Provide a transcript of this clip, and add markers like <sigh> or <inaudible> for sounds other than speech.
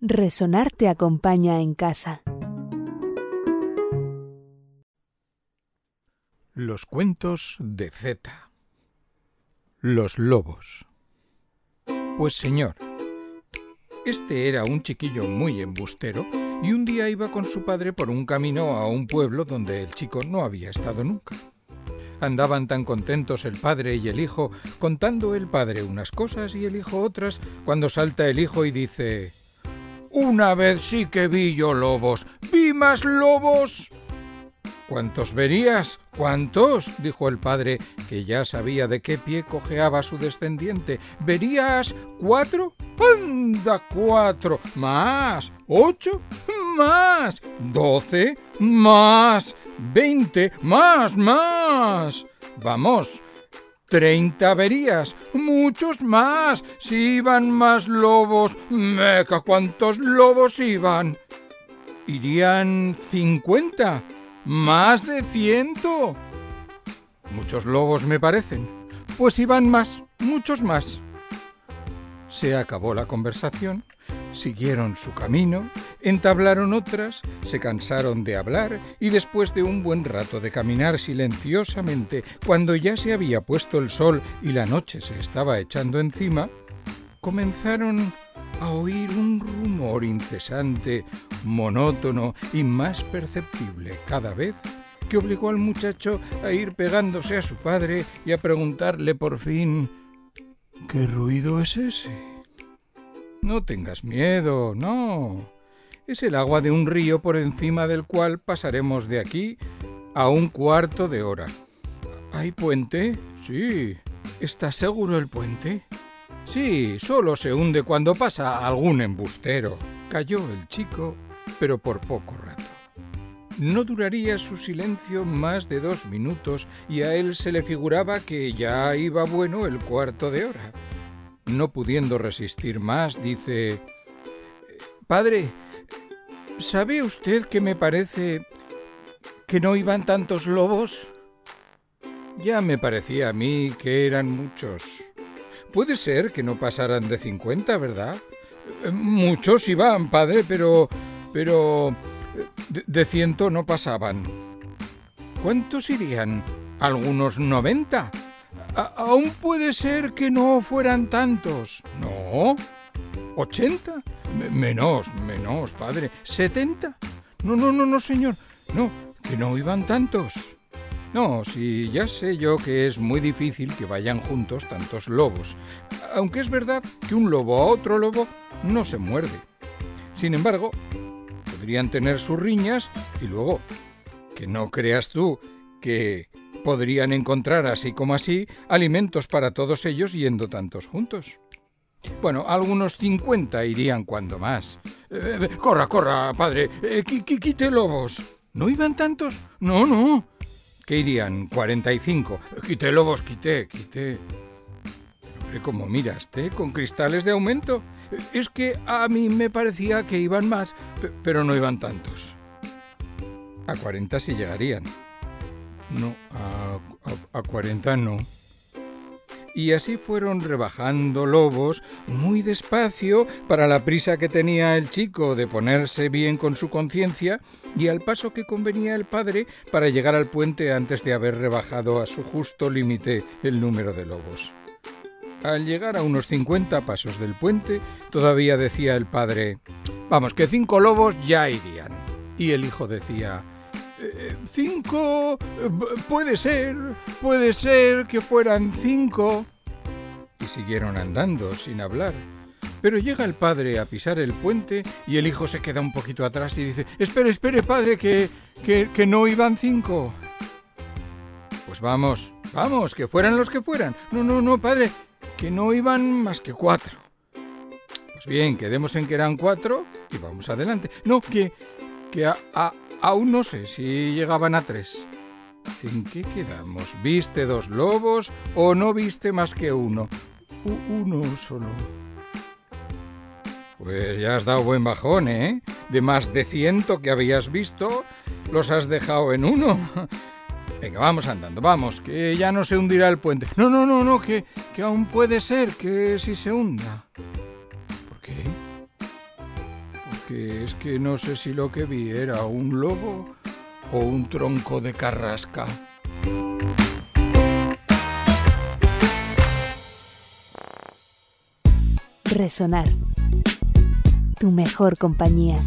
Resonar te acompaña en casa. Los cuentos de Z. Los lobos. Pues señor, este era un chiquillo muy embustero y un día iba con su padre por un camino a un pueblo donde el chico no había estado nunca. Andaban tan contentos el padre y el hijo, contando el padre unas cosas y el hijo otras, cuando salta el hijo y dice Una vez sí que vi yo lobos. ¿Vi más lobos? ¿Cuántos verías? ¿Cuántos? dijo el padre, que ya sabía de qué pie cojeaba su descendiente. ¿Verías cuatro? ¡Anda, cuatro! ¿Más? ¿Ocho? ¡Más! ¿Doce? ¡Más! veinte, más, más. Vamos, treinta verías, muchos más. Si iban más lobos, meca, ¿cuántos lobos iban? Irían cincuenta, más de ciento. Muchos lobos me parecen. Pues iban más, muchos más. Se acabó la conversación siguieron su camino, entablaron otras, se cansaron de hablar y después de un buen rato de caminar silenciosamente, cuando ya se había puesto el sol y la noche se estaba echando encima, comenzaron a oír un rumor incesante, monótono y más perceptible cada vez que obligó al muchacho a ir pegándose a su padre y a preguntarle por fin ¿Qué ruido es ese? No tengas miedo, no. Es el agua de un río por encima del cual pasaremos de aquí a un cuarto de hora. ¿Hay puente? Sí. ¿Estás seguro el puente? Sí, solo se hunde cuando pasa algún embustero. Cayó el chico, pero por poco rato. No duraría su silencio más de dos minutos y a él se le figuraba que ya iba bueno el cuarto de hora no pudiendo resistir más, dice, Padre, ¿sabe usted que me parece que no iban tantos lobos? Ya me parecía a mí que eran muchos. Puede ser que no pasaran de cincuenta, ¿verdad? Muchos iban, padre, pero... pero... de, de ciento no pasaban. ¿Cuántos irían? ¿Algunos aún puede ser que no fueran tantos. No. ¿Ochenta? menos, menos, padre. ¿Setenta? No, no, no, no, señor. No, que no iban tantos. No, sí, ya sé yo que es muy difícil que vayan juntos tantos lobos, aunque es verdad que un lobo a otro lobo no se muerde. Sin embargo, podrían tener sus riñas y luego, que no creas tú que podrían encontrar así como así alimentos para todos ellos yendo tantos juntos. Bueno, algunos cincuenta irían cuando más. Eh, corra, corra, padre, eh, quite lobos. ¿No iban tantos? No, no. ¿Qué irían? Cuarenta y cinco. Quite lobos, quite, quite. Pero como miraste, con cristales de aumento. Es que a mí me parecía que iban más, pero no iban tantos. A cuarenta sí llegarían. No, a, a, 40 no. Y así fueron rebajando lobos muy despacio para la prisa que tenía el chico de ponerse bien con su conciencia y al paso que convenía el padre para llegar al puente antes de haber rebajado a su justo límite el número de lobos. Al llegar a unos 50 pasos del puente, todavía decía el padre, vamos, que cinco lobos ya irían. Y el hijo decía, cinco... Eh, puede ser, puede ser que fueran cinco. Y siguieron andando sin hablar. Pero llega el padre a pisar el puente y el hijo se queda un poquito atrás y dice, espere, espere, padre, que, que, que no iban cinco. Pues vamos, vamos, que fueran los que fueran. No, no, no, padre, que no iban más que cuatro. Pues bien, quedemos en que eran cuatro y vamos adelante. No, que, que a, Aún no sé si llegaban a tres. ¿En qué quedamos? ¿Viste dos lobos o no viste más que uno? uno solo. Pues ya has dado buen bajón, ¿eh? De más de ciento que habías visto, los has dejado en uno. <laughs> Venga, vamos andando, vamos, que ya no se hundirá el puente. No, no, no, no, que, que aún puede ser que si se hunda. Porque es que no sé si lo que vi era un lobo o un tronco de carrasca. Resonar. Tu mejor compañía.